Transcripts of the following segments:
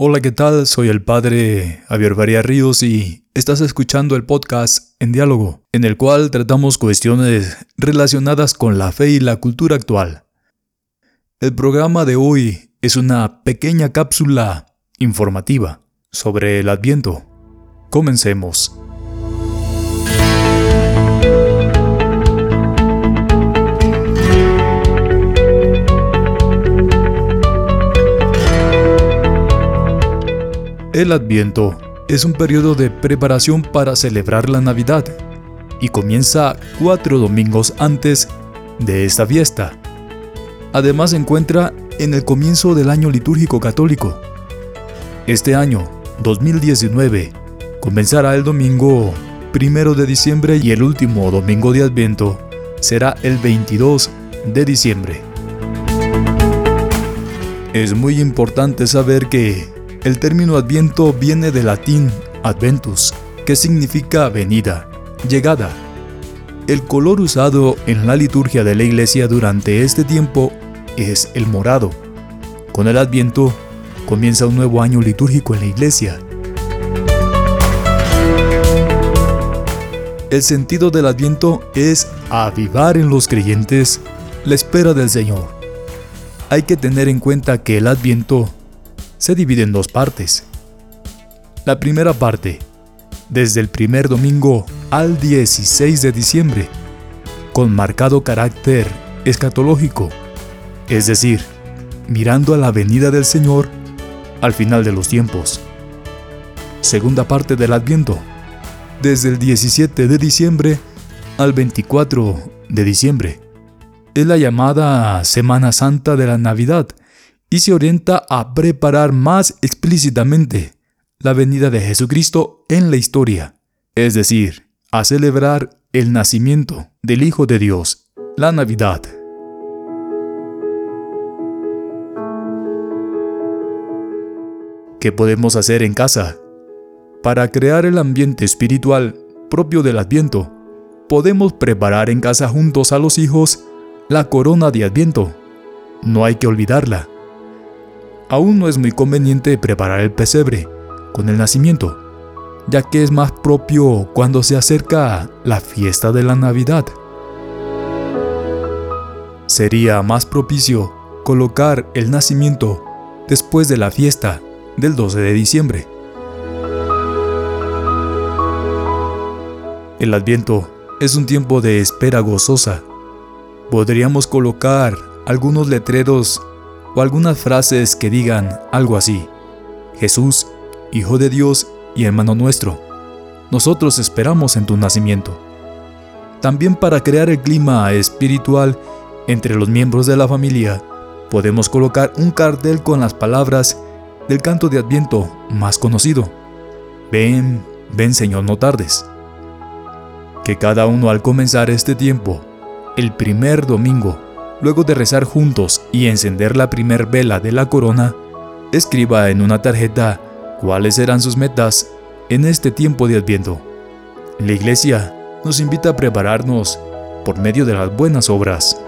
Hola, ¿qué tal? Soy el padre Javier Varía Ríos y estás escuchando el podcast En Diálogo, en el cual tratamos cuestiones relacionadas con la fe y la cultura actual. El programa de hoy es una pequeña cápsula informativa sobre el Adviento. Comencemos. El Adviento es un periodo de preparación para celebrar la Navidad y comienza cuatro domingos antes de esta fiesta. Además se encuentra en el comienzo del año litúrgico católico. Este año, 2019, comenzará el domingo primero de diciembre y el último domingo de Adviento será el 22 de diciembre. Es muy importante saber que el término adviento viene del latín adventus, que significa venida, llegada. El color usado en la liturgia de la iglesia durante este tiempo es el morado. Con el adviento comienza un nuevo año litúrgico en la iglesia. El sentido del adviento es avivar en los creyentes la espera del Señor. Hay que tener en cuenta que el adviento se divide en dos partes. La primera parte, desde el primer domingo al 16 de diciembre, con marcado carácter escatológico, es decir, mirando a la venida del Señor al final de los tiempos. Segunda parte del Adviento, desde el 17 de diciembre al 24 de diciembre. Es la llamada Semana Santa de la Navidad, y se orienta a preparar más explícitamente la venida de Jesucristo en la historia, es decir, a celebrar el nacimiento del Hijo de Dios, la Navidad. ¿Qué podemos hacer en casa? Para crear el ambiente espiritual propio del Adviento, podemos preparar en casa juntos a los hijos la corona de Adviento. No hay que olvidarla aún no es muy conveniente preparar el pesebre con el nacimiento, ya que es más propio cuando se acerca la fiesta de la Navidad. Sería más propicio colocar el nacimiento después de la fiesta del 12 de diciembre. El adviento es un tiempo de espera gozosa. Podríamos colocar algunos letreros o algunas frases que digan algo así. Jesús, Hijo de Dios y hermano nuestro, nosotros esperamos en tu nacimiento. También para crear el clima espiritual entre los miembros de la familia, podemos colocar un cartel con las palabras del canto de Adviento más conocido. Ven, ven Señor, no tardes. Que cada uno al comenzar este tiempo, el primer domingo, luego de rezar juntos y encender la primer vela de la corona, escriba en una tarjeta cuáles serán sus metas en este tiempo de Adviento. La Iglesia nos invita a prepararnos por medio de las buenas obras.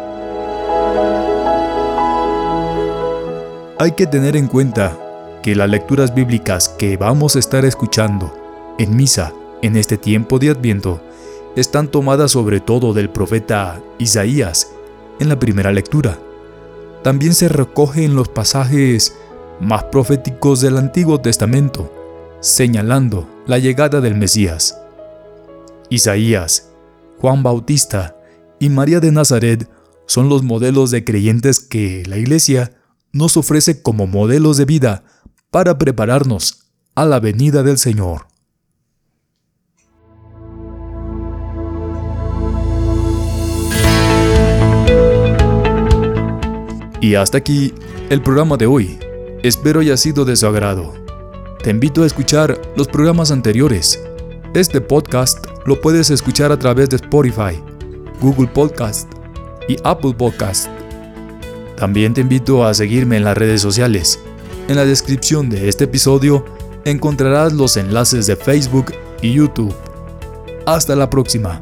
Hay que tener en cuenta que las lecturas bíblicas que vamos a estar escuchando en misa en este tiempo de Adviento están tomadas sobre todo del profeta Isaías en la primera lectura. También se recoge en los pasajes más proféticos del Antiguo Testamento, señalando la llegada del Mesías. Isaías, Juan Bautista y María de Nazaret son los modelos de creyentes que la Iglesia nos ofrece como modelos de vida para prepararnos a la venida del Señor. Y hasta aquí el programa de hoy. Espero haya sido de su agrado. Te invito a escuchar los programas anteriores. Este podcast lo puedes escuchar a través de Spotify, Google Podcast y Apple Podcast. También te invito a seguirme en las redes sociales. En la descripción de este episodio encontrarás los enlaces de Facebook y YouTube. Hasta la próxima.